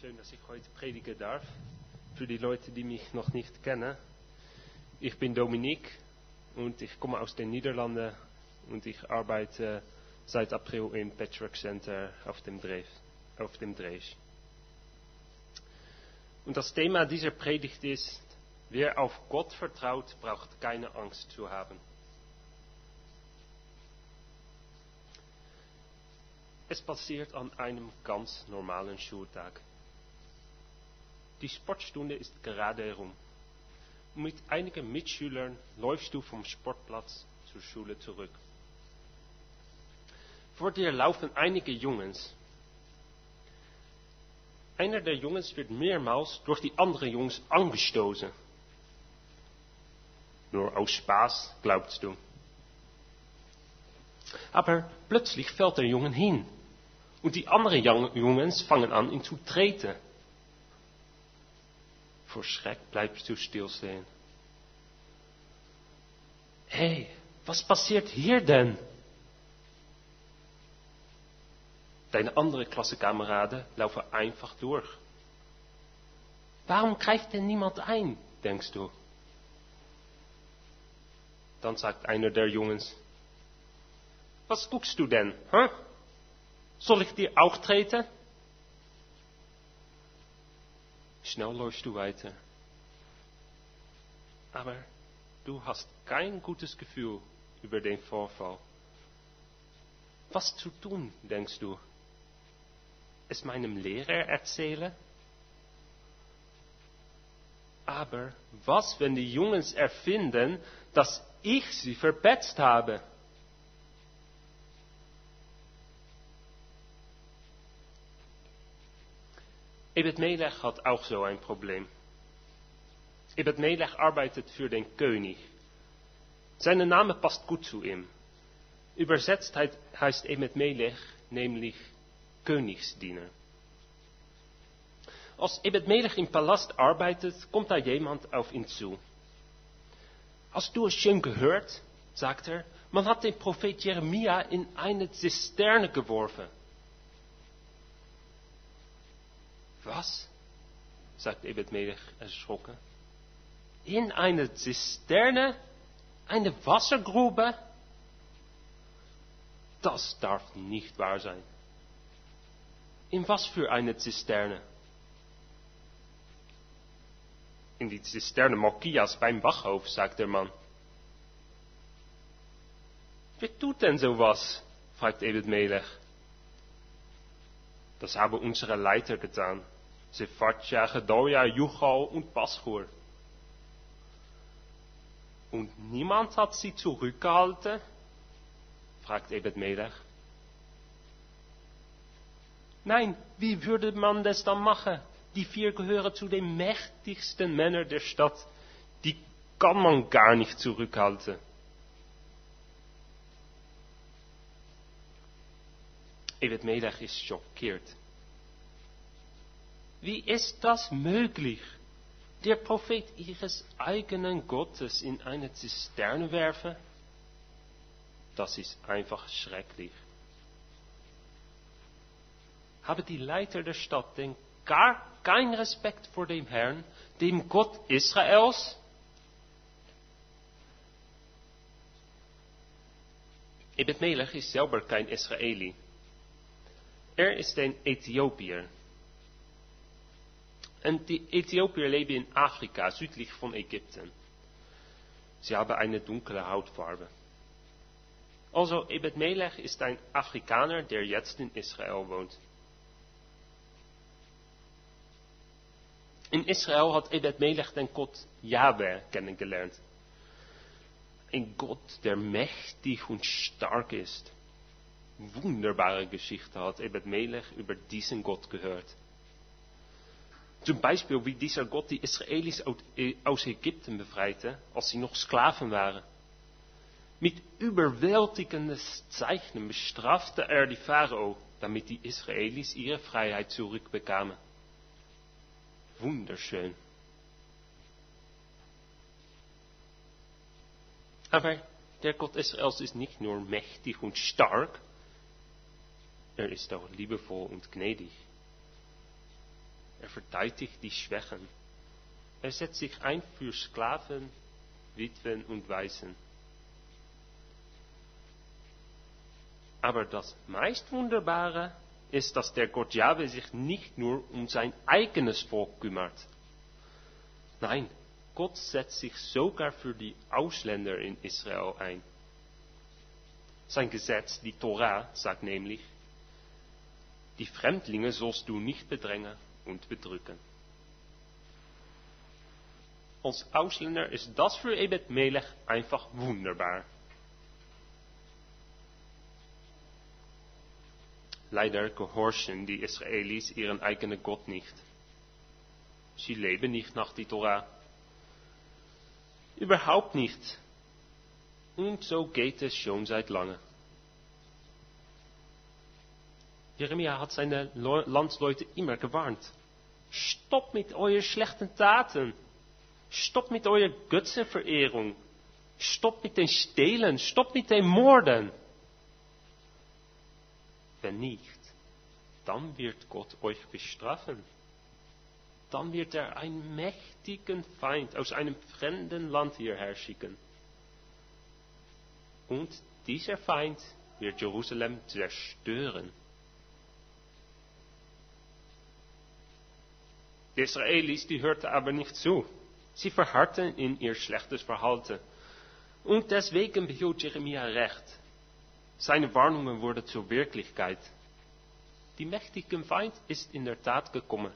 Schön, dass ich heute predigen darf. Für die Leute, die mich noch nicht kennen. Ich bin Dominique und ich komme aus den Niederlanden und ich arbeite seit April im Patchwork Center auf dem Dreef. Auf dem Drees. Und das Thema dieser Predigt ist, wer auf Gott vertraut, braucht keine Angst zu haben. Es passiert an einem ganz normalen Schultag. Die Sportstunde ist gerade herum. Mit einigen Mitschülern läufst du vom Sportplatz zur Schule zurück. Vor dir laufen einige Jungs. Einer der Jungs wird mehrmals durch die anderen Jungs angestoßen. Nur aus Spaß, glaubst du. Aber plötzlich fällt der Junge hin. Und die anderen Jungs fangen an, ihn zu treten. Vor Schreck bleibst du stilstehen. Hé, hey, was passiert hier denn? Deine andere Klassenkameraden laufen einfach durch. Warum greift denn niemand ein, denkst du? Dann sagt einer der Jungs, was guckst du denn? Huh? Soll ich dir auch treten? Schnell läufst du weiter. Aber du hast kein gutes Gefühl über den Vorfall. Was zu tun, denkst du? Es meinem Lehrer erzählen? Aber was, wenn die Jungs erfinden, dass ich sie verpetzt habe? Ebed Melech hat auch so ein Problem. Ebed Melech arbeitet für den König. Sein Name passt gut zu ihm. Übersetzt heißt Ebed Melech nämlich Königsdiener. Als Ebed Melech im Palast arbeitet, kommt da jemand auf ihn zu. Hast du es schon gehört? sagt er. Man hat den Prophet Jeremia in eine Zisterne geworfen. Was? sagt Ebed Melech erschrocken. In eine Zisterne? Eine Wassergrube? Das darf nicht wahr sein. In was für eine Zisterne? In die Zisterne Mokias beim Bachhof, sagt der Mann. Wer tut denn sowas? fragt Ebed Melech. Das haben unsere Leiter getan. Sephatja, Gedoja, Juchal und Paschur. Und niemand hat sie zurückgehalten? fragt Ebed Melech. Nein, wie würde man das dann machen? Die vier gehören zu den mächtigsten Männern der Stadt. Die kann man gar nicht zurückhalten. Ebed Melech ist schockiert. Wie ist das möglich? Der Prophet ihres eigenen Gottes in eine Zisterne werfen? Das ist einfach schrecklich. Haben die Leiter der Stadt denn gar keinen Respekt vor dem Herrn, dem Gott Israels? Ebed Melech ist selber kein Israeli. Er ist ein Ethiopier. Und die Äthiopier leben in Afrika, südlich von Ägypten. Sie haben eine dunkle Hautfarbe. Also, Ebed Melech ist ein Afrikaner, der jetzt in Israel wohnt. In Israel hat Ebed Melech den Gott Yahweh kennengelernt. Ein Gott, der mächtig und stark ist. Wunderbare Geschichte hat Ebed Melech über diesen Gott gehört. Zum Beispiel wie dieser Gott die Israelis aus Ägypten befreite, als sie noch Sklaven waren. Mit überwältigenden Zeichen bestrafte er die Pharao, damit die Israelis ihre Freiheit zurückbekamen. Wunderschön. Aber der Gott Israels ist nicht nur mächtig und stark, er ist auch liebevoll und gnädig. Verteidigt die Schwächen. Er setzt sich ein für Sklaven, Witwen und Waisen. Aber das meist Wunderbare ist, dass der Gott Jahwe sich nicht nur um sein eigenes Volk kümmert. Nein, Gott setzt sich sogar für die Ausländer in Israel ein. Sein Gesetz, die Torah, sagt nämlich, die Fremdlinge sollst du nicht bedrängen und bedrücken. Als Ausländer ist das für Ebed Melech einfach wunderbar. Leider gehorchen die Israelis ihren eigenen Gott nicht. Sie leben nicht nach die Torah. Überhaupt nicht. Und so geht es schon seit lange. Jeremia hat seine Landsleute immer gewarnt. Stop mit euren schlechten Taten. Stop mit eurer Götzenverehrung. Stop mit den Stehlen. Stop mit den Morden. Wenn nicht, dann wird Gott euch bestrafen. Dann wird er einen mächtigen Feind aus einem fremden Land hierher schicken. Und dieser Feind wird Jerusalem zerstören. Die Israelis, die hörten aber nicht zu. Sie verharrten in ihr schlechtes Verhalten. Und deswegen behielt Jeremia recht. Seine Warnungen wurden zur Wirklichkeit. Die mächtige Feind ist in der Tat gekommen.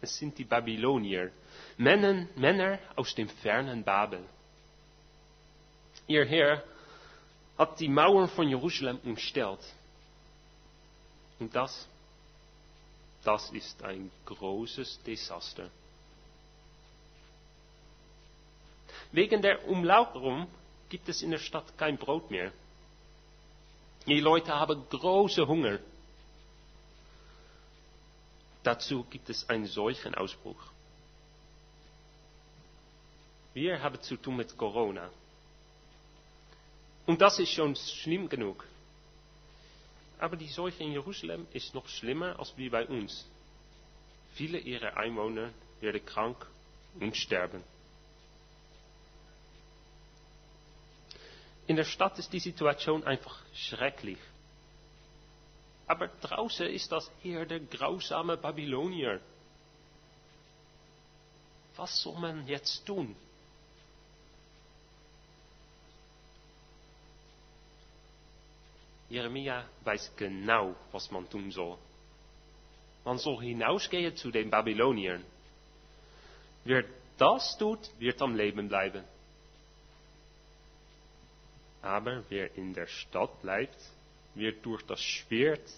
Es sind die Babylonier, Männer, Männer aus dem fernen Babel. Ihr Herr hat die Mauern von Jerusalem umstellt. Und das, das ist ein großes Desaster. Wegen der Umlagerung gibt es in der Stadt kein Brot mehr. Die Leute haben große Hunger. Dazu gibt es einen solchen Ausbruch. Wir haben zu tun mit Corona. Und das ist schon schlimm genug. Aber die Seuche in Jerusalem ist noch schlimmer als wie bei uns. Viele ihrer Einwohner werden krank und sterben. In der Stadt ist die Situation einfach schrecklich. Aber draußen ist das Heer der grausame Babylonier. Was soll man jetzt tun? Jeremia weiß genau, was man tun soll. Man soll hinausgehen zu den Babyloniern. Wer das tut, wird am Leben bleiben. Aber wer in der Stadt bleibt, wird durch das Schwert,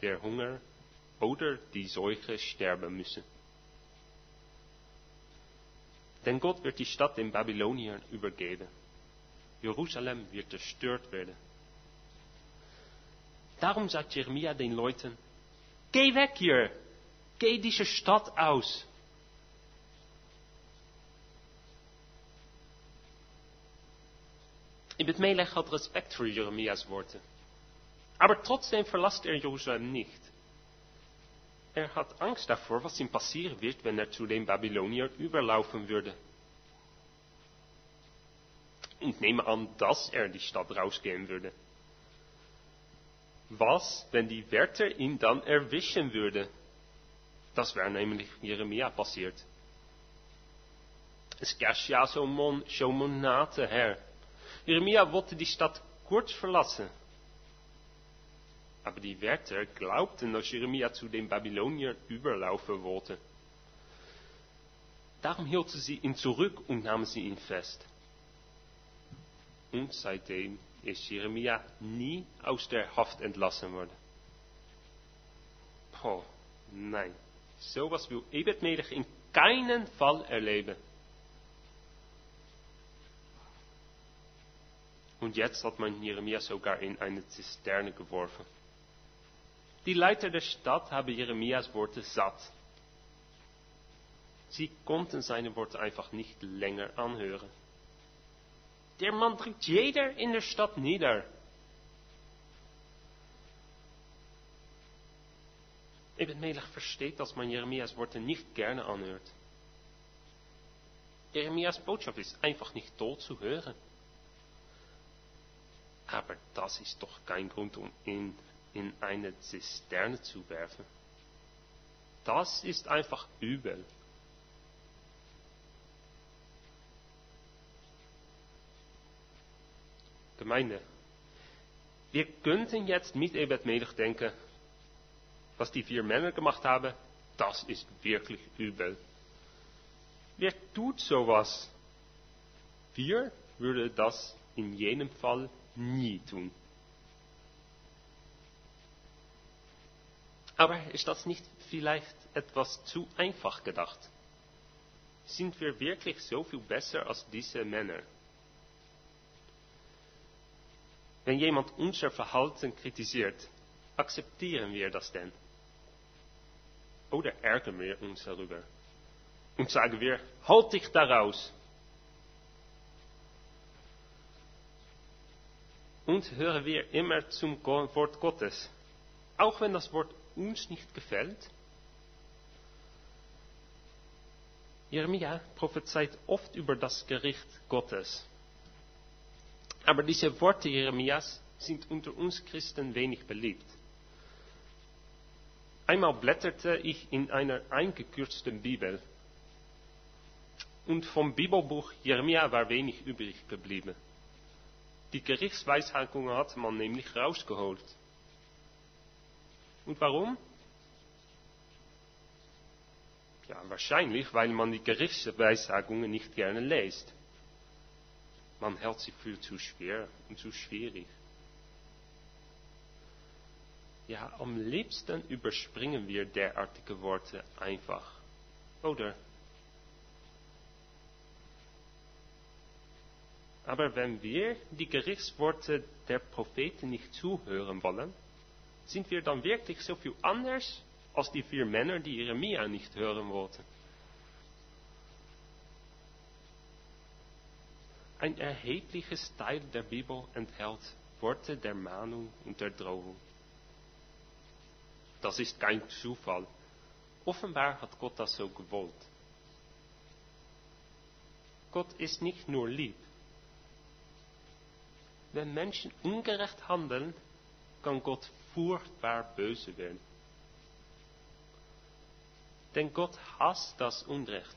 der Hunger oder die Seuche sterben müssen. Denn Gott wird die Stadt den Babyloniern übergeben. Jerusalem wird zerstört werden. Darum sagt Jeremia den Leuten, geh weg hier, geh diese Stadt aus. Ibn Melech hat Respekt für Jeremias Worte. Aber trotzdem verlässt er Jerusalem nicht. Er hat Angst davor, was ihm passieren wird, wenn er zu den Babyloniern überlaufen würde. Und nehme an, dass er die Stadt rausgehen würde. Was, wenn die Wärter ihn dann erwischen würden? Das wäre nämlich Jeremia passiert. Es zo'n mon, zo Monate her. Jeremia wollte die Stadt kurz verlassen. Aber die Wärter glaubten, dass Jeremia zu den Babyloniern überlaufen wollte. Darum hielten sie ihn zurück und nahmen sie ihn fest. Und seitdem ist Jeremia nie aus der Haft entlassen worden. Oh, nein. Sowas will Ebed in keinen Fall erleben. Und jetzt hat man Jeremia sogar in eine Zisterne geworfen. Die Leiter der Stadt haben Jeremias Worte satt. Sie konnten seine Worte einfach nicht länger anhören. Der Mann drückt jeder in der Stadt nieder. Ebed Melech versteht, dass man Jeremias Worte nicht gerne anhört. Jeremias Botschaft ist einfach nicht toll zu hören. Aber das ist doch kein Grund, um ihn in eine Zisterne zu werfen. Das ist einfach übel. Gemeinde, wir könnten jetzt mit Ebed Melech denken, was die vier Männer gemacht haben, das ist wirklich übel. Wer tut sowas? Wir würden das in jenem Fall nie tun. Aber ist das nicht vielleicht etwas zu einfach gedacht? Sind wir wirklich so viel besser als diese Männer? Wenn jemand unser Verhalten kritisiert, akzeptieren wir das denn? Oder ärgern wir uns darüber? Und sagen wir, halt dich daraus. Und hören wir immer zum Wort Gottes, auch wenn das Wort uns nicht gefällt? Jeremia prophezeit oft über das Gericht Gottes. Aber diese Worte Jeremias sind unter uns Christen wenig beliebt. Einmal blätterte ich in einer eingekürzten Bibel und vom Bibelbuch Jeremia war wenig übrig geblieben. Die Gerichtsweisheitungen hat man nämlich rausgeholt. Und warum? Ja, wahrscheinlich, weil man die Gerichtsweissagungen nicht gerne liest. Man hält sie für zu schwer und zu schwierig. Ja, am liebsten überspringen wir derartige Worte einfach. Oder? Aber wenn wir die Gerichtsworte der Propheten nicht zuhören wollen, sind wir dann wirklich so viel anders als die vier Männer, die Jeremia nicht hören wollten? Ein erhebliches Teil der Bibel enthält Worte der Mahnung und der Drohung. Das ist kein Zufall. Offenbar hat Gott das so gewollt. Gott ist nicht nur lieb. Wenn Menschen ungerecht handeln, kann Gott furchtbar böse werden. Denn Gott hasst das Unrecht.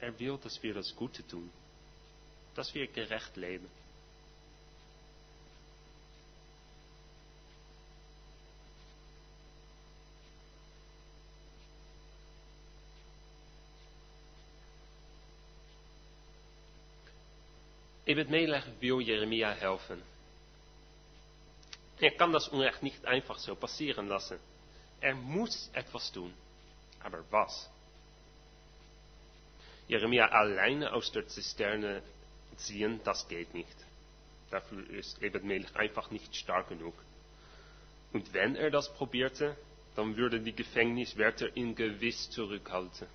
Er will, dass wir das Gute tun dass wir gerecht leben. Ebed Melech will Jeremia helfen. Er kann das Unrecht nicht einfach so passieren lassen. Er muss etwas tun. Aber was? Jeremia alleine aus der Zisterne ziehen, das geht nicht. Dafür ist Ebed einfach nicht stark genug. Und wenn er das probierte, dann würde die Gefängniswärter ihn gewiss zurückhalten.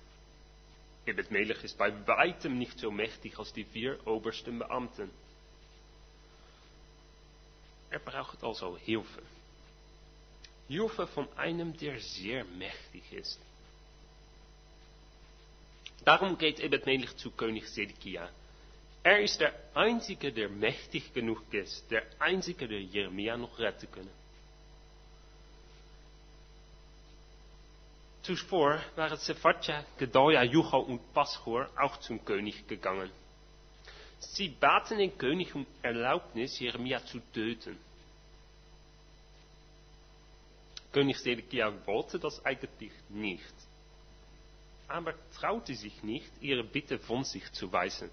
Ebed ist bei weitem nicht so mächtig als die vier obersten Beamten. Er braucht also Hilfe. Hilfe von einem, der sehr mächtig ist. Darum geht Ebed zu König Sedekia er ist der Einzige, der mächtig genug ist, der Einzige, der Jeremia noch retten können. Zuvor waren Sephatja, Gedalia, Juchal und Paschor auch zum König gegangen. Sie baten den König um Erlaubnis, Jeremia zu töten. König Sedekia wollte das eigentlich nicht, aber traute sich nicht, ihre Bitte von sich zu weisen.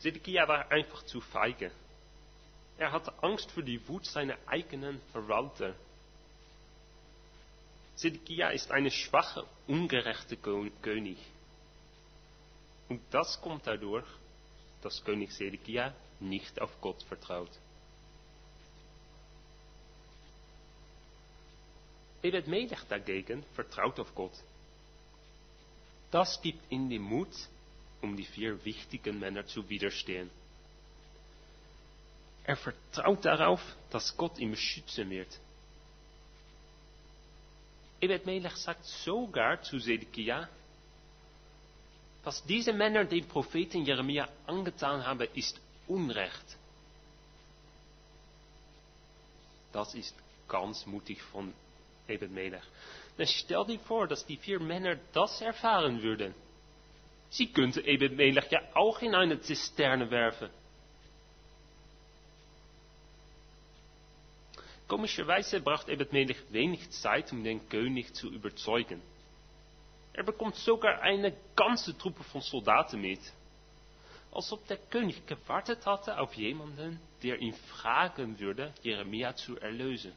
Zedekia war einfach zu feige. Er hatte Angst vor die Wut seiner eigenen Verwalter. Zedekia ist eine schwache, ungerechte König. Und das kommt dadurch, dass König Zedekia nicht auf Gott vertraut. Ebed Melech dagegen vertraut auf Gott. Das gibt ihm den Mut, um die vier wichtigen Männer zu widerstehen. Er vertraut darauf, dass Gott ihn beschützen wird. Ebed Melech sagt sogar zu Zedekia, was diese Männer dem Propheten Jeremia angetan haben, ist Unrecht. Das ist ganz mutig von Ebed Melech. Dann stell dir vor, dass die vier Männer das erfahren würden. Sie könnten Ebed Melech ja auch in eine Zisterne werfen. Komischerweise braucht Ebed Melech wenig Zeit, um den König zu überzeugen. Er bekommt sogar eine ganze Truppe von Soldaten mit. Als ob der König gewartet hatte auf jemanden, der ihn fragen würde, Jeremia zu erlösen.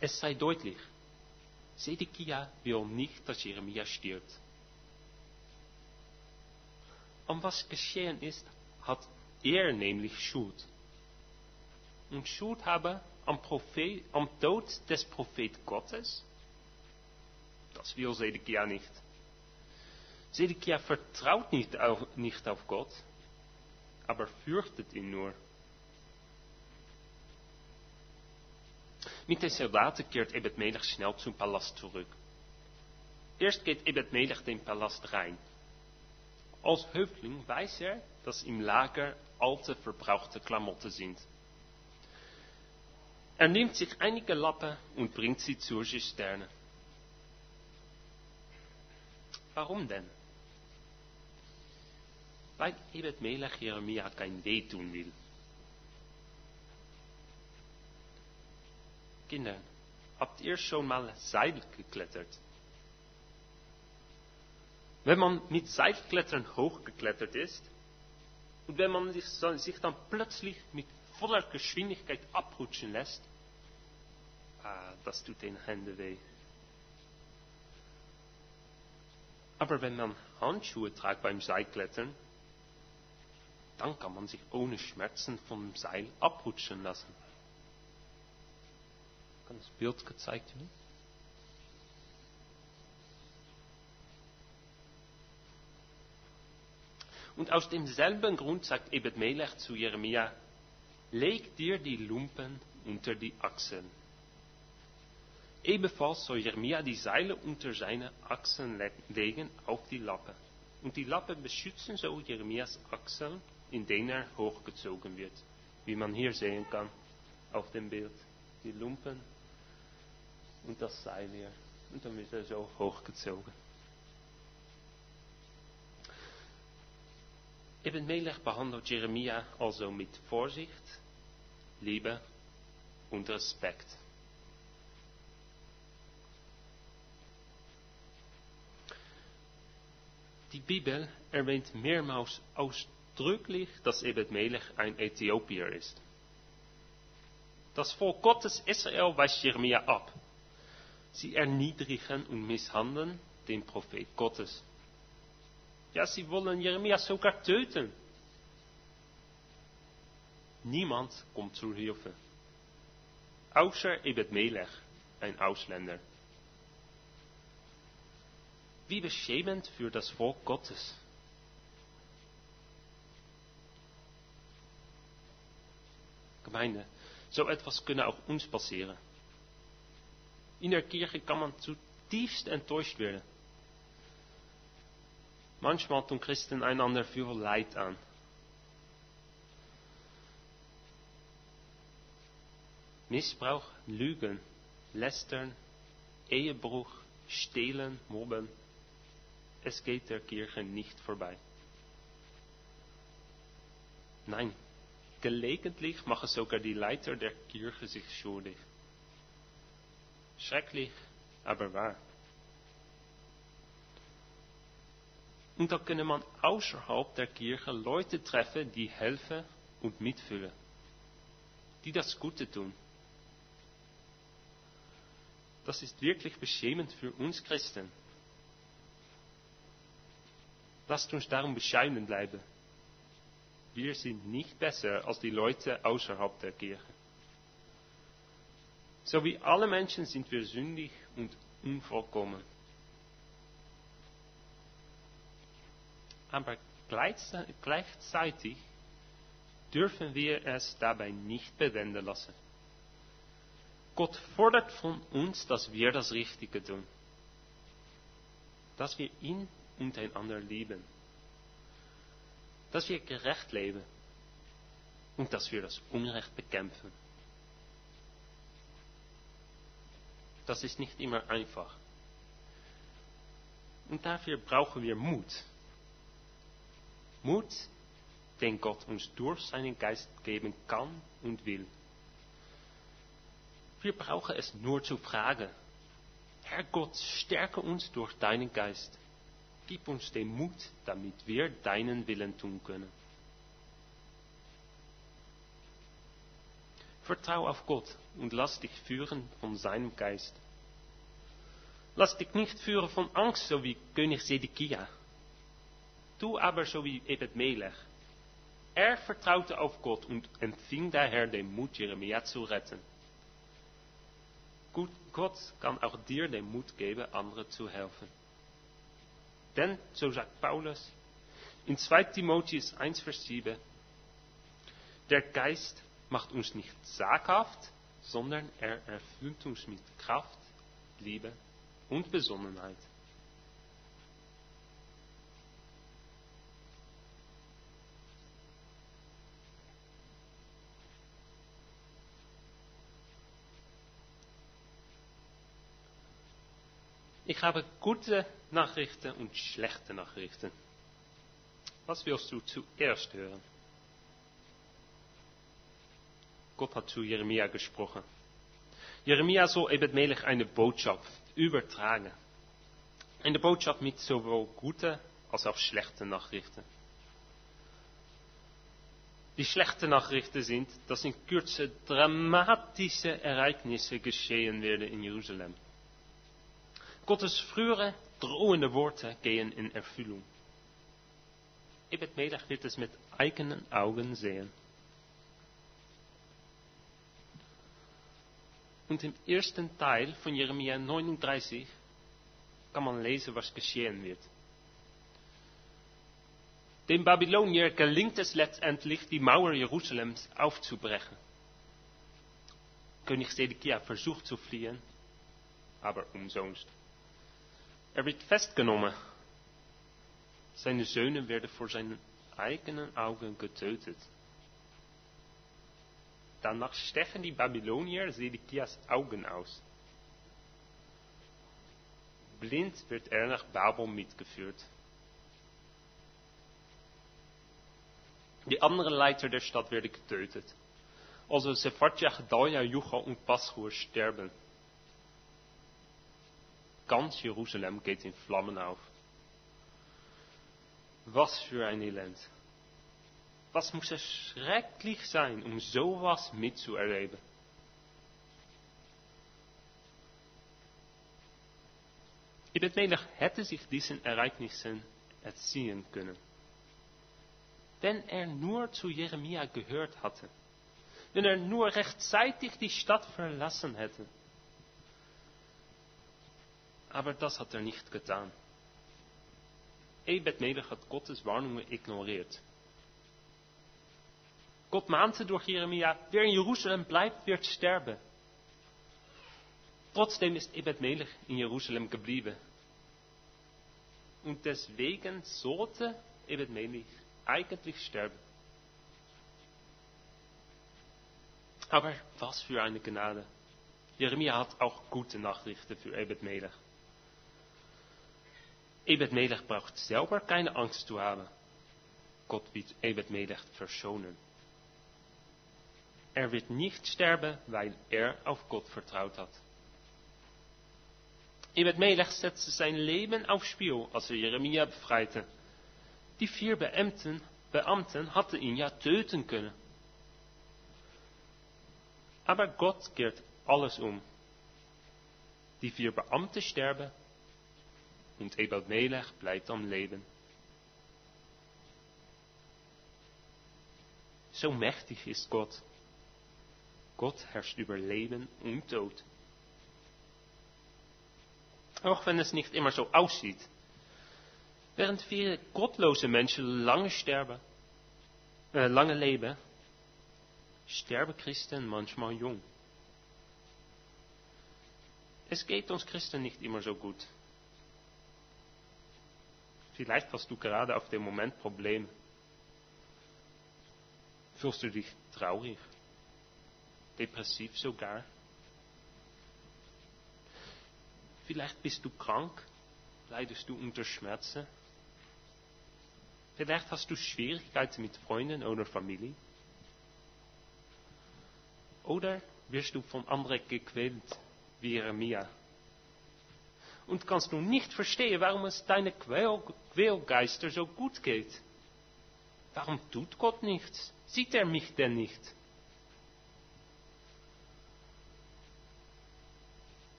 Es sei deutlich, Zedekia will nicht, dass Jeremia stirbt. An was geschehen ist, hat er nämlich Schuld. Und Schuld haben am, am Tod des Prophet Gottes? Das will Zedekia nicht. Zedekia vertraut nicht auf, nicht auf Gott, aber fürchtet ihn nur. Mit den Soldaten kehrt Ebed Melech schnell zum Palast zurück. Erst geht Ebed Melech den Palast rein. Als Höfling weiß er, dass im Lager alte, verbrauchte Klamotten sind. Er nimmt sich einige Lappen und bringt sie zur Zisterne. Warum denn? Weil Ebed Melech Jeremia kein Weh tun will. Kinder, habt ihr schon mal Seil geklettert? Wenn man mit Seilklettern hochgeklettert ist und wenn man sich, sich dann plötzlich mit voller Geschwindigkeit abrutschen lässt, ah, das tut den Händen weh. Aber wenn man Handschuhe tragt beim Seilklettern, dann kann man sich ohne Schmerzen vom Seil abrutschen lassen. Kann das Bild gezeigt werden? Und aus demselben Grund sagt Ebed Melech zu Jeremia, leg dir die Lumpen unter die Achseln. Ebenfalls soll Jeremia die Seile unter seine Achseln legen auf die Lappen. Und die Lappen beschützen so Jeremias Achseln, in denen er hochgezogen wird. Wie man hier sehen kann auf dem Bild. Die Lumpen und das Seil hier. Und dann wird er so hochgezogen. Ibn Melech behandelt Jeremia also mit Vorsicht, Liebe und Respekt. Die Bibel erwähnt mehrmals ausdrücklich, dass Ebed Melech ein Äthiopier ist. Das Volk Gottes Israel weist Jeremia ab. Sie erniedrigen und misshandeln den Prophet Gottes. Ja, sie wollen Jeremia sogar töten. Niemand kommt zur Hilfe. Außer Ebed Melech, ein Ausländer. Wie beschämend für das Volk Gottes. Gemeinde, so etwas könne auch uns passieren. In der Kirche kann man zutiefst enttäuscht werden. Manchmal tun Christen einander viel Leid an. Missbrauch, Lügen, Lästern, Ehebruch, Stehlen, Mobben. Es geht der Kirche nicht vorbei. Nein, gelegentlich machen sogar die Leiter der Kirche sich schuldig. Schrecklich, aber wahr. Und da kann man außerhalb der Kirche Leute treffen, die helfen und mitfühlen. Die das Gute tun. Das ist wirklich beschämend für uns Christen. Lasst uns darum bescheiden bleiben. Wir sind nicht besser als die Leute außerhalb der Kirche. So wie alle Menschen sind wir sündig und unvollkommen. aber gleichzeitig dürfen wir es dabei nicht bewenden lassen. Gott fordert von uns, dass wir das Richtige tun. Dass wir ihn und einander lieben. Dass wir gerecht leben. Und dass wir das Unrecht bekämpfen. Das ist nicht immer einfach. Und dafür brauchen wir Mut. Mut, den Gott uns durch seinen Geist geben kann und will. Wir brauchen es nur zu fragen. Herr Gott, stärke uns durch deinen Geist. Gib uns den Mut, damit wir deinen Willen tun können. Vertrau auf Gott und lass dich führen von seinem Geist. Lass dich nicht führen von Angst, so wie König Zedekia. Du aber so wie Ebed Melech. Er vertraute auf Gott und empfing daher den Mut, Jeremia zu retten. Gott kann auch dir den Mut geben, anderen zu helfen. Denn, so sagt Paulus, in 2 Timotheus 1, Vers 7, der Geist macht uns nicht zaghaft, sondern er erfüllt uns mit Kraft, Liebe und Besonnenheit. Ich habe gute Nachrichten und schlechte Nachrichten. Was willst du zuerst hören? Gott hat zu Jeremia gesprochen. Jeremia soll Ebed Melech eine Botschaft übertragen. Eine Botschaft mit sowohl guten als auch schlechten Nachrichten. Die schlechten Nachrichten sind, dass in Kürze dramatische Ereignisse geschehen werden in Jeruzalem. Gottes frühere drohende Worte gehen in Erfüllung. Ebed Melech wird es mit eigenen Augen sehen. Und im ersten Teil von Jeremia 39 kann man lesen, was geschehen wird. Den Babylonier gelingt es letztendlich, die Mauer Jeruzalems aufzubrechen. König Zedekia versucht zu fliehen, aber umsonst. Er wird festgenommen. Seine Söhne werden vor seinen eigenen Augen getötet. Danach stechen die Babylonier Sedekias Augen aus. Blind wird er nach Babel mitgeführt. Die anderen Leiter der Stadt werden getötet. Also Sephardia, Gedalia, Jucha und Paschur sterben. Ganz Jeruzalem geht in Flammen auf. Was für ein Elend. Was muss es schrecklich sein, um sowas mitzuerleben? Ibn Melech hätte sich diesen Ereignissen erziehen können. Wenn er nur zu Jeremia gehört hatte. Wenn er nur rechtzeitig die Stadt verlassen hätte. Aber das hat er nicht getan. Ebed Melech hat Gottes Warnungen ignoriert. Gott mahnte durch Jeremia, wer in Jeruzalem bleibt, wird sterben. Trotzdem ist Ebed Melech in Jeruzalem geblieben. Und deswegen sollte Ebed Melech eigentlich sterben. Aber was für eine Gnade. Jeremia hat auch gute Nachrichten für Ebed Melech. Ebed Melech braucht selber keine Angst zu haben. Gott wird Ebed Melech verschonen. Er wird nicht sterben, weil er auf Gott vertraut hat. Ebed Melech setzte sein Leben aufs Spiel, als er Jeremia befreite. Die vier Beamten, Beamten hatten ihn ja töten können. Aber Gott keert alles um. Die vier Beamten sterben und Ebed Melech bleibt am Leben. So mächtig ist Gott. Gott herrscht über Leben und Tod. Auch wenn es nicht immer so aussieht. Während viele gottlose Menschen lange sterben, äh, lange leben, sterben Christen manchmal jung. Es geht uns Christen nicht immer so gut. Vielleicht hast du gerade auf dem Moment Probleme. Fühlst du dich traurig, depressiv sogar? Vielleicht bist du krank, leidest du unter Schmerzen. Vielleicht hast du Schwierigkeiten mit Freunden oder Familie. Oder wirst du von anderen gequält, wie Jeremia. Und kannst du nicht verstehen, warum es deine Quäl Quälgeister so gut geht. Warum tut Gott nichts? Sieht er mich denn nicht?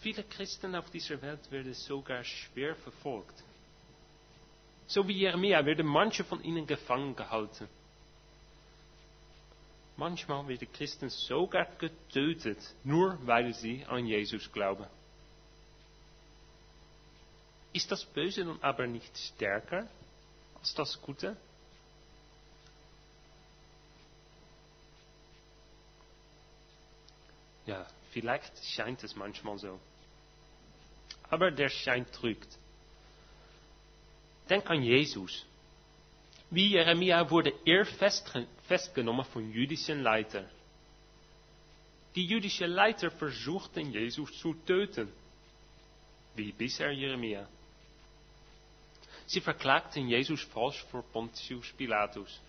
Viele Christen auf dieser Welt werden sogar schwer verfolgt. So wie Jeremia werden manche von ihnen gefangen gehalten. Manchmal werden Christen sogar getötet, nur weil sie an Jesus glauben. Ist das Böse nun aber nicht stärker als das Gute? Ja, vielleicht scheint es manchmal so. Aber der Schein trügt. Denk an Jesus. Wie Jeremia wurde er festgenommen von jüdischen Leitern. Die jüdischen Leiter versuchten Jesus zu töten. Wie bisher Jeremia. Sie verklagten Jesus falsch vor Pontius Pilatus.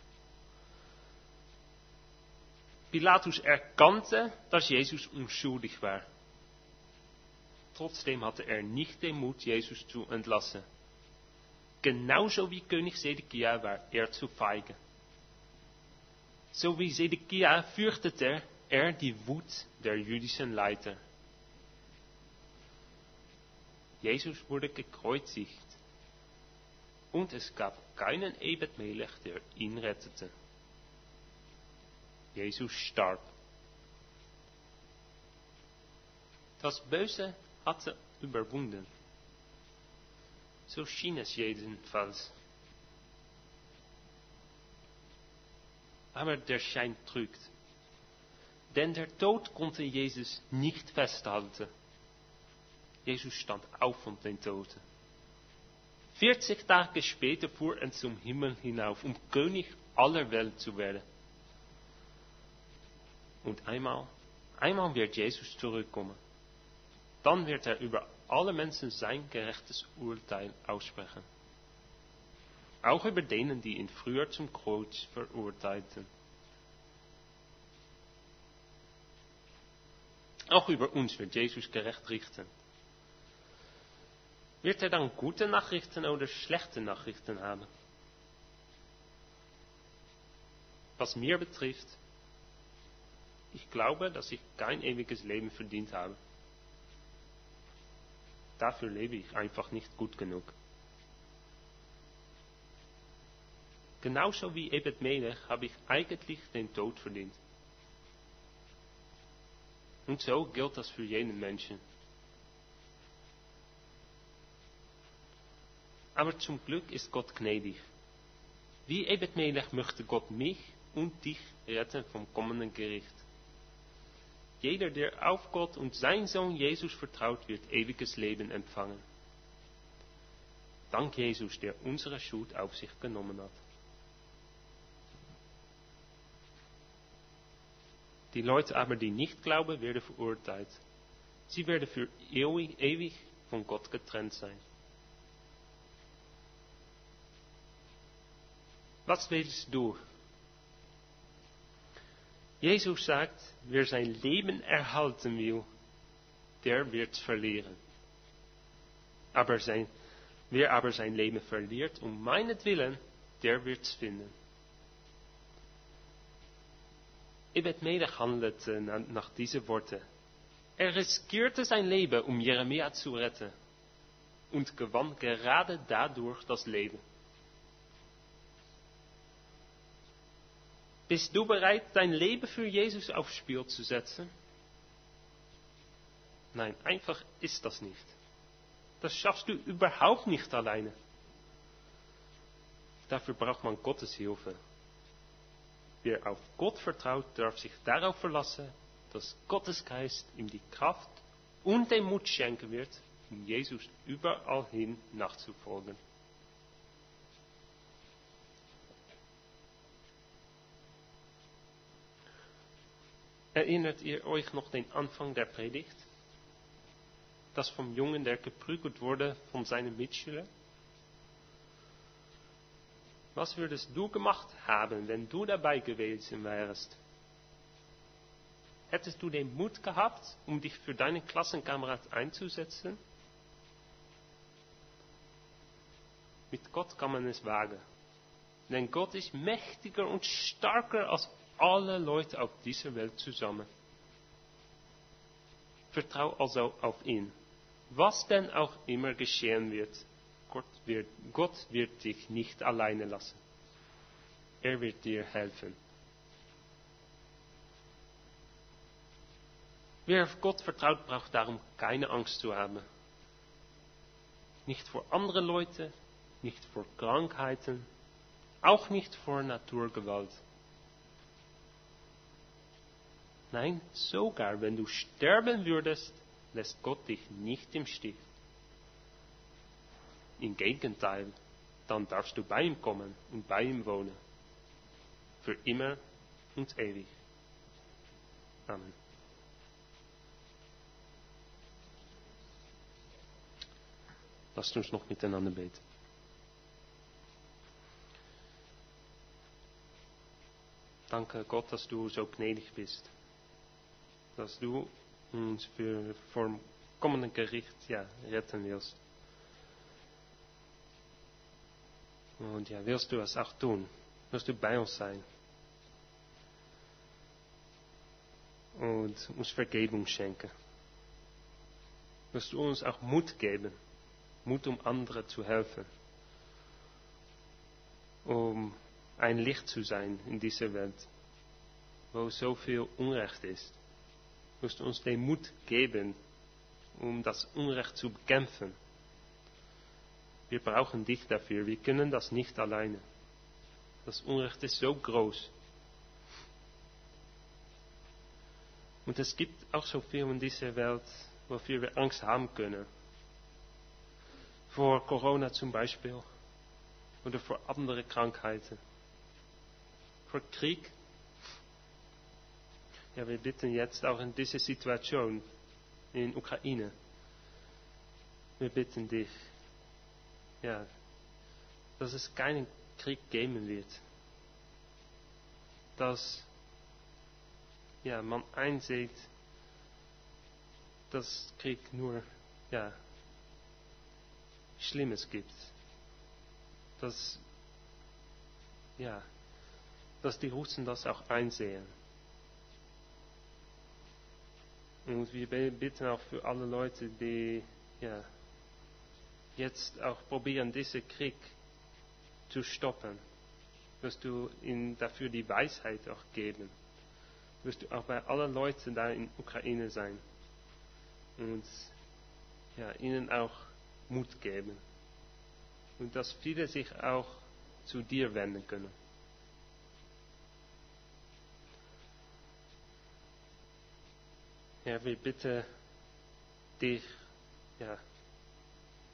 Pilatus erkannte, dass Jesus unschuldig war. Trotzdem hatte er nicht den Mut, Jesus zu entlassen. Genauso wie König Sedekia war er zu feige. So wie Sedekia fürchtete er die Wut der jüdischen Leiter. Jesus wurde gekreuzigt und es gab keinen Ebedmelech, der ihn rettete. Jesus starb. Das Böse hatte überwunden. So schien es jedenfalls. Aber der Schein trügt. Denn der Tod konnte Jesus nicht festhalten. Jesus stand auf von den Toten. 40 Tage später fuhr er zum Himmel hinauf, um König aller Welt zu werden. Und einmal, einmal wird Jesus zurückkommen. Dann wird er über alle Menschen sein gerechtes Urteil aussprechen. Auch über denen, die ihn früher zum Kreuz verurteilten. Auch über uns wird Jesus gerecht richten. Wird er dann gute Nachrichten oder schlechte Nachrichten haben? Was mir betrifft, ich glaube, dass ich kein ewiges Leben verdient habe. Dafür lebe ich einfach nicht gut genug. Genauso wie Ebed Melech habe ich eigentlich den Tod verdient. Und so gilt das für jeden Menschen. Aber zum Glück ist Gott gnädig. Wie Ebed Melech möchte Gott mich und dich retten vom kommenden Gericht. Jeder, der auf Gott und sein Sohn Jesus vertraut, wird ewiges Leben empfangen. Dank Jesus, der unsere Schuld auf sich genommen hat. Die Leute aber, die nicht glauben, werden verurteilt. Sie werden für ewig von Gott getrennt sein. Was willst du? Jesus sagt, wer sein Leben erhalten will, der wird verlieren. Aber sein, wer aber sein Leben verliert um meinetwillen, der wird es finden. Ebed Melech handelte nach diesen Worten. Er riskierte sein Leben, um Jeremia zu retten und gewann gerade dadurch das Leben. Bist du bereit, dein Leben für Jesus aufs Spiel zu setzen? Nein, einfach ist das nicht. Das schaffst du überhaupt nicht alleine. Dafür braucht man Gottes Hilfe. Wer auf Gott vertraut, darf sich darauf verlassen, dass Gottes Geist ihm die Kraft und den Mut schenken wird, um Jesus überall hin nachzufolgen. Erinnert ihr euch noch den Anfang der Predigt? Das vom Jungen, der geprügelt wurde von seinen Mitschülern? Was würdest du gemacht haben, wenn du dabei gewesen wärst? Hättest du den Mut gehabt, um dich für deinen Klassenkamerad einzusetzen? Mit Gott kann man es wagen. Denn Gott ist mächtiger und starker als alle Leute auf dieser Welt zusammen. Vertrau also auf ihn. Was denn auch immer geschehen wird, Gott wird, Gott wird dich nicht alleine lassen. Er wird dir helfen. Wer auf Gott vertraut, braucht darum keine Angst zu haben. Nicht vor andere Leute, nicht vor Krankheiten, auch nicht vor Naturgewalt. Nein, sogar wenn du sterben würdest, lässt Gott dich nicht im Stich. Im Gegenteil, dann darfst du bei ihm kommen und bei ihm wohnen. Für immer und ewig. Amen. Lasst uns noch miteinander beten. Danke Gott, dass du so gnädig bist. Dass du uns für, vor kommenden Gericht ja, retten willst. Und ja, willst du es auch tun? Willst du bei uns sein? Und uns Vergebung schenken? Willst du uns auch Mut geben? Mut, um anderen zu helfen? Um ein Licht zu sein in dieser Welt, wo so viel Unrecht ist? Du uns den Mut geben, um das Unrecht zu bekämpfen? Wir brauchen dich dafür. Wir können das nicht alleine. Das Unrecht ist so groß. Und es gibt auch so viel in dieser Welt, wofür wir Angst haben können. Vor Corona zum Beispiel. Oder vor andere Krankheiten. Vor Krieg. Ja, wir bitten jetzt auch in dieser Situation in Ukraine. Wir bitten dich, ja, dass es keinen Krieg geben wird. Dass ja, man einsieht, dass Krieg nur ja, Schlimmes gibt. Dass, ja, dass die Russen das auch einsehen. Und wir bitten auch für alle Leute, die ja, jetzt auch probieren, diesen Krieg zu stoppen, wirst du ihnen dafür die Weisheit auch geben. Wirst du auch bei allen Leuten da in Ukraine sein und ja, ihnen auch Mut geben. Und dass viele sich auch zu dir wenden können. Ja, wir bitten dich, ja,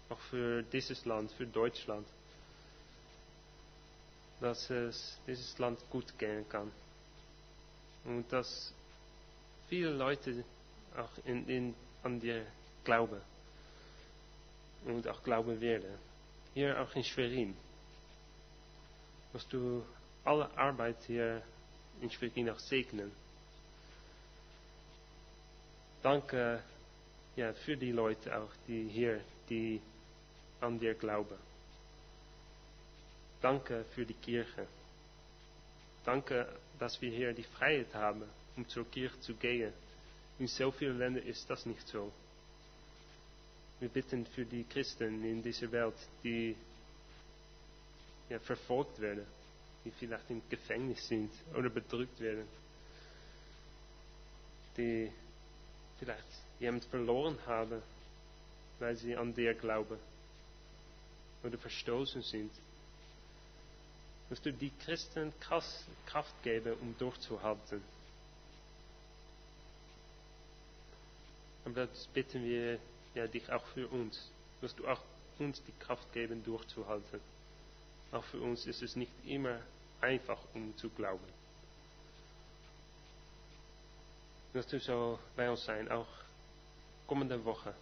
auch für dieses Land, für Deutschland, dass es dieses Land gut gehen kann. Und dass viele Leute auch in, in, an dir glauben und auch glauben werden. Hier auch in Schwerin. Dass du alle Arbeit hier in Schwerin auch segnen. Danke ja, für die Leute auch, die hier, die an dir glauben. Danke für die Kirche. Danke, dass wir hier die Freiheit haben, um zur Kirche zu gehen. In so vielen Ländern ist das nicht so. Wir bitten für die Christen in dieser Welt, die ja, verfolgt werden, die vielleicht im Gefängnis sind oder bedrückt werden, die vielleicht jemand verloren haben, weil sie an dir glauben oder verstoßen sind. Dass du die Christen Kraft geben, um durchzuhalten. Und das bitten wir ja, dich auch für uns, dass du auch uns die Kraft geben, durchzuhalten. Auch für uns ist es nicht immer einfach, um zu glauben. Dass du so bei uns sein, auch kommende Woche.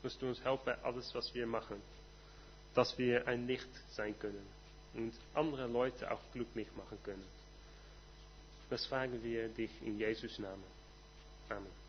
Dass du uns helfen bei alles, was wir machen. Dass wir ein Licht sein können. Und andere Leute auch glücklich machen können. Das fragen wir dich in Jesus Namen. Amen.